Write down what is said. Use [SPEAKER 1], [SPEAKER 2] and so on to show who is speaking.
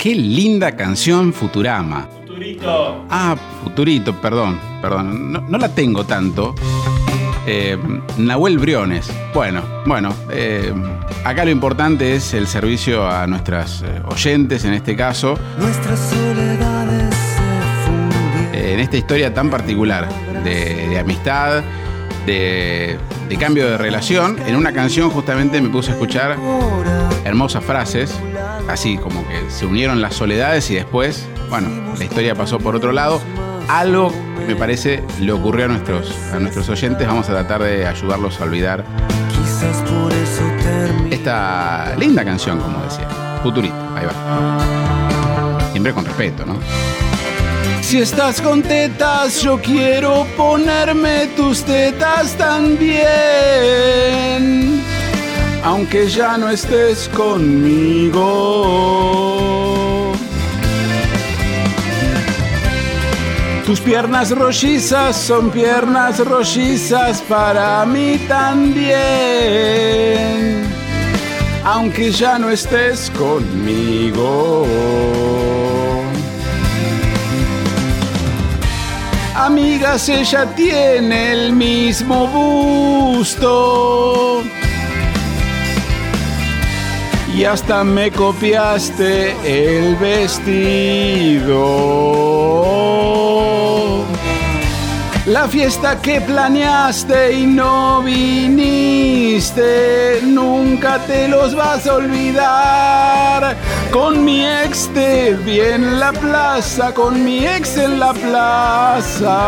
[SPEAKER 1] Qué linda canción Futurama.
[SPEAKER 2] Futurito.
[SPEAKER 1] Ah, Futurito, perdón, perdón. No, no la tengo tanto. Eh, Nahuel Briones. Bueno, bueno. eh, acá lo importante es el servicio a nuestras eh, oyentes, en este caso.
[SPEAKER 3] Nuestras soledades se fundieron.
[SPEAKER 1] eh, en esta historia tan particular de, de amistad, de, de cambio de relación. En una canción justamente me puse a escuchar hermosas frases, así como que se unieron las soledades y después, bueno, la historia pasó por otro lado. Algo me parece le ocurrió a nuestros, a nuestros oyentes. Vamos a tratar de ayudarlos a olvidar esta linda canción, como decía. Futurito, ahí va. Siempre con respeto, ¿no? Si estás con tetas, yo quiero ponerme tus tetas también. Aunque ya no estés conmigo. Tus piernas rollizas son piernas rollizas para mí también. Aunque ya no estés conmigo. Amigas, ella tiene el mismo busto. Y hasta me copiaste el vestido. La fiesta que planeaste y no viniste, nunca te los vas a olvidar. Con mi ex te vi en la plaza, con mi ex en la plaza.